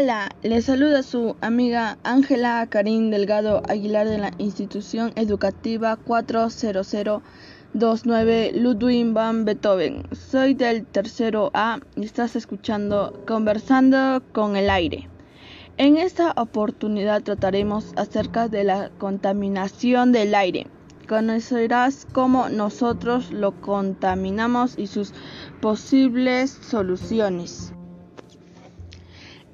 Hola, les saluda su amiga Ángela Karim Delgado Aguilar de la institución educativa 40029 Ludwig van Beethoven. Soy del tercero A y estás escuchando Conversando con el aire. En esta oportunidad trataremos acerca de la contaminación del aire. Conocerás cómo nosotros lo contaminamos y sus posibles soluciones.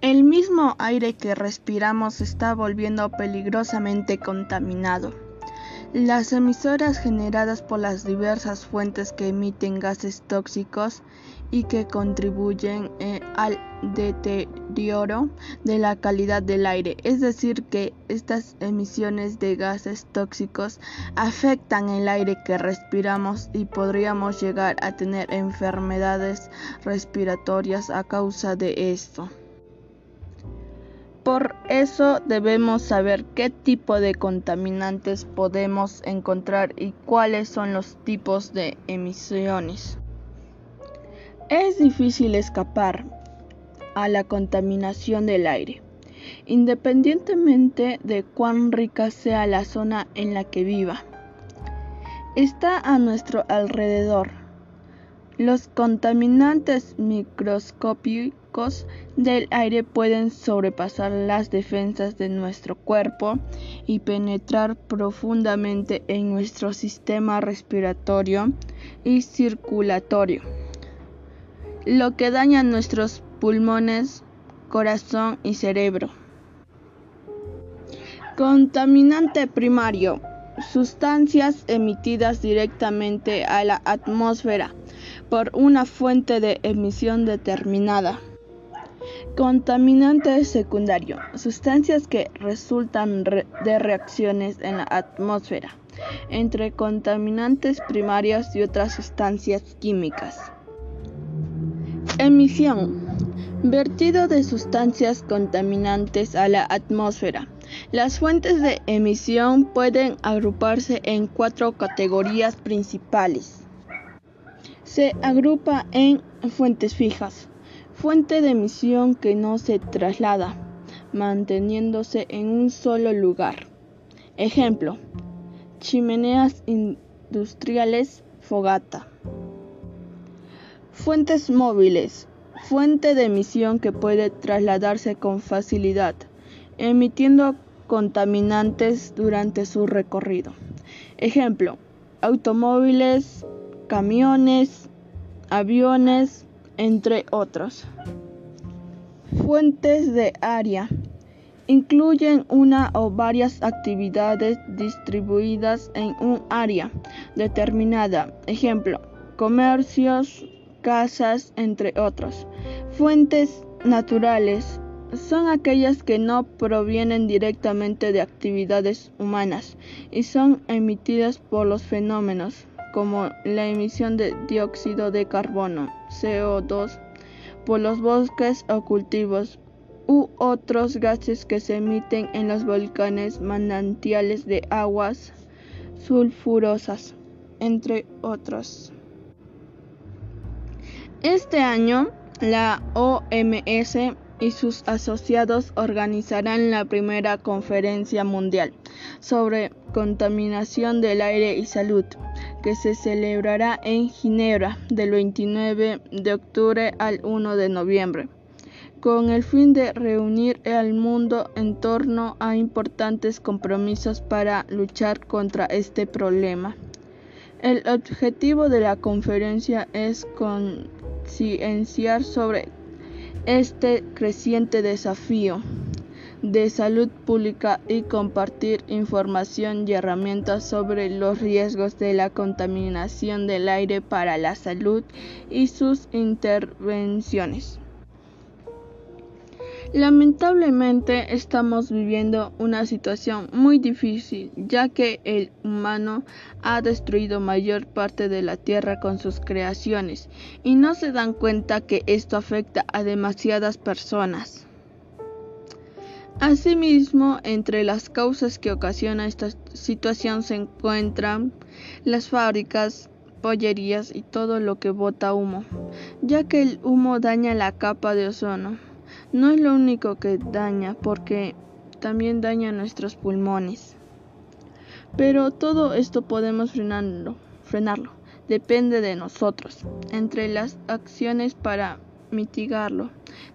El mismo aire que respiramos está volviendo peligrosamente contaminado. Las emisoras generadas por las diversas fuentes que emiten gases tóxicos y que contribuyen eh, al deterioro de la calidad del aire. Es decir, que estas emisiones de gases tóxicos afectan el aire que respiramos y podríamos llegar a tener enfermedades respiratorias a causa de esto. Por eso debemos saber qué tipo de contaminantes podemos encontrar y cuáles son los tipos de emisiones. Es difícil escapar a la contaminación del aire, independientemente de cuán rica sea la zona en la que viva. Está a nuestro alrededor. Los contaminantes microscópicos del aire pueden sobrepasar las defensas de nuestro cuerpo y penetrar profundamente en nuestro sistema respiratorio y circulatorio, lo que daña nuestros pulmones, corazón y cerebro. Contaminante primario. Sustancias emitidas directamente a la atmósfera por una fuente de emisión determinada. Contaminante secundario. Sustancias que resultan de reacciones en la atmósfera entre contaminantes primarios y otras sustancias químicas. Emisión. Vertido de sustancias contaminantes a la atmósfera. Las fuentes de emisión pueden agruparse en cuatro categorías principales. Se agrupa en fuentes fijas, fuente de emisión que no se traslada, manteniéndose en un solo lugar. Ejemplo, chimeneas industriales, fogata. Fuentes móviles, fuente de emisión que puede trasladarse con facilidad, emitiendo contaminantes durante su recorrido. Ejemplo, automóviles, camiones, aviones, entre otros. Fuentes de área incluyen una o varias actividades distribuidas en un área determinada, ejemplo, comercios, casas, entre otros. Fuentes naturales son aquellas que no provienen directamente de actividades humanas y son emitidas por los fenómenos como la emisión de dióxido de carbono, CO2, por los bosques o cultivos u otros gases que se emiten en los volcanes manantiales de aguas sulfurosas, entre otros. Este año, la OMS y sus asociados organizarán la primera conferencia mundial sobre contaminación del aire y salud que se celebrará en Ginebra del 29 de octubre al 1 de noviembre, con el fin de reunir al mundo en torno a importantes compromisos para luchar contra este problema. El objetivo de la conferencia es concienciar sobre este creciente desafío de salud pública y compartir información y herramientas sobre los riesgos de la contaminación del aire para la salud y sus intervenciones. Lamentablemente estamos viviendo una situación muy difícil ya que el humano ha destruido mayor parte de la tierra con sus creaciones y no se dan cuenta que esto afecta a demasiadas personas. Asimismo, entre las causas que ocasionan esta situación se encuentran las fábricas, pollerías y todo lo que bota humo, ya que el humo daña la capa de ozono, No es lo único que daña porque también daña nuestros pulmones. Pero todo esto podemos frenarlo, frenarlo. Depende de nosotros. Entre las acciones para mitigarlo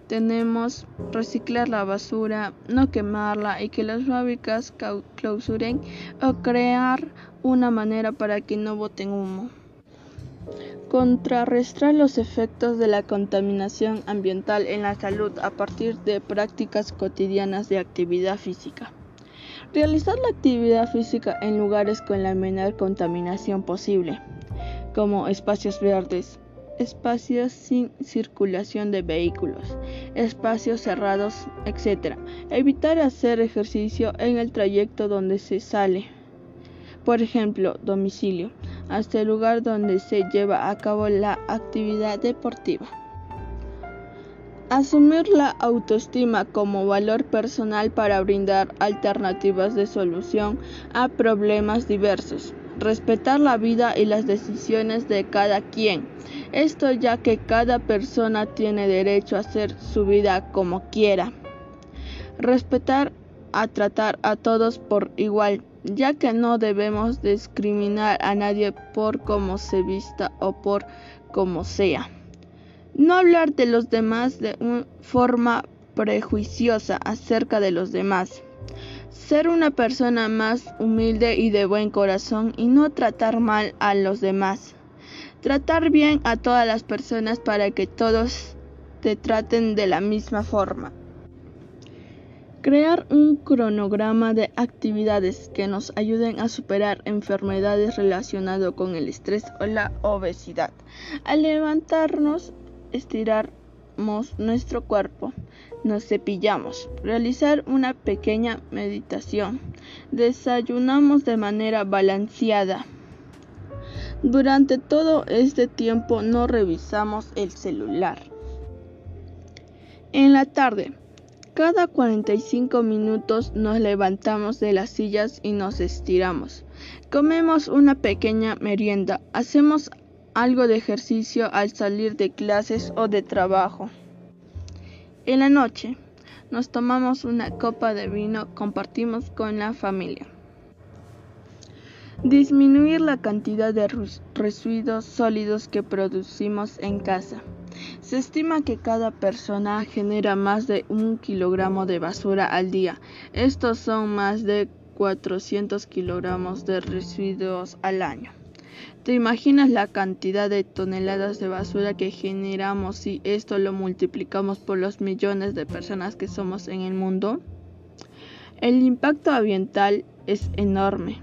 tenemos reciclar la basura, no quemarla y que las fábricas clausuren o crear una manera para que no boten humo. Contrarrestar los efectos de la contaminación ambiental en la salud a partir de prácticas cotidianas de actividad física. Realizar la actividad física en lugares con la menor contaminación posible, como espacios verdes, espacios sin circulación de vehículos, espacios cerrados, etc. Evitar hacer ejercicio en el trayecto donde se sale, por ejemplo, domicilio, hasta el lugar donde se lleva a cabo la actividad deportiva. Asumir la autoestima como valor personal para brindar alternativas de solución a problemas diversos. Respetar la vida y las decisiones de cada quien. Esto ya que cada persona tiene derecho a hacer su vida como quiera. Respetar a tratar a todos por igual, ya que no debemos discriminar a nadie por cómo se vista o por cómo sea. No hablar de los demás de una forma prejuiciosa acerca de los demás. Ser una persona más humilde y de buen corazón y no tratar mal a los demás. Tratar bien a todas las personas para que todos te traten de la misma forma. Crear un cronograma de actividades que nos ayuden a superar enfermedades relacionadas con el estrés o la obesidad. Al levantarnos estiramos nuestro cuerpo, nos cepillamos, realizar una pequeña meditación, desayunamos de manera balanceada. Durante todo este tiempo no revisamos el celular. En la tarde, cada 45 minutos nos levantamos de las sillas y nos estiramos. Comemos una pequeña merienda, hacemos algo de ejercicio al salir de clases o de trabajo. En la noche nos tomamos una copa de vino, compartimos con la familia. Disminuir la cantidad de residuos sólidos que producimos en casa. Se estima que cada persona genera más de un kilogramo de basura al día. Estos son más de 400 kilogramos de residuos al año. ¿Te imaginas la cantidad de toneladas de basura que generamos si esto lo multiplicamos por los millones de personas que somos en el mundo? El impacto ambiental es enorme.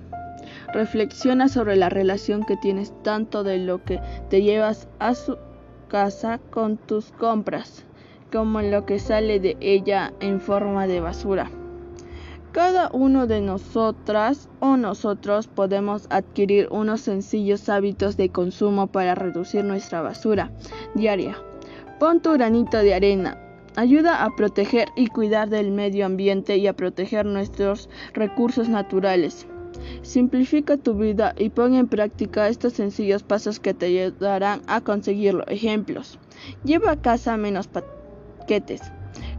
Reflexiona sobre la relación que tienes tanto de lo que te llevas a su casa con tus compras como lo que sale de ella en forma de basura. Cada uno de nosotras o nosotros podemos adquirir unos sencillos hábitos de consumo para reducir nuestra basura diaria. Pon tu granito de arena. Ayuda a proteger y cuidar del medio ambiente y a proteger nuestros recursos naturales. Simplifica tu vida y pon en práctica estos sencillos pasos que te ayudarán a conseguirlo. Ejemplos. Lleva a casa menos paquetes.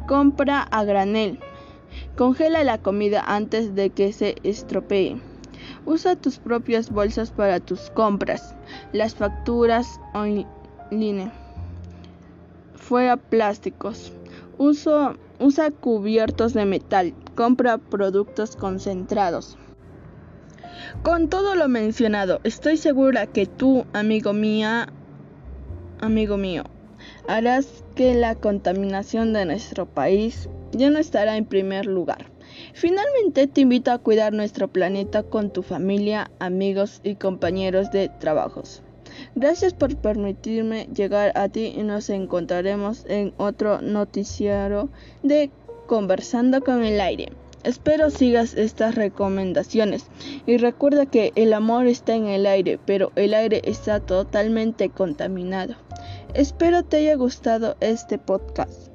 Compra a granel. Congela la comida antes de que se estropee. Usa tus propias bolsas para tus compras. Las facturas online. Fuera plásticos. usa cubiertos de metal. Compra productos concentrados. Con todo lo mencionado, estoy segura que tú, amigo mía, amigo mío, harás que la contaminación de nuestro país ya no estará en primer lugar. Finalmente te invito a cuidar nuestro planeta con tu familia, amigos y compañeros de trabajos. Gracias por permitirme llegar a ti y nos encontraremos en otro noticiero de Conversando con el aire. Espero sigas estas recomendaciones y recuerda que el amor está en el aire, pero el aire está totalmente contaminado. Espero te haya gustado este podcast.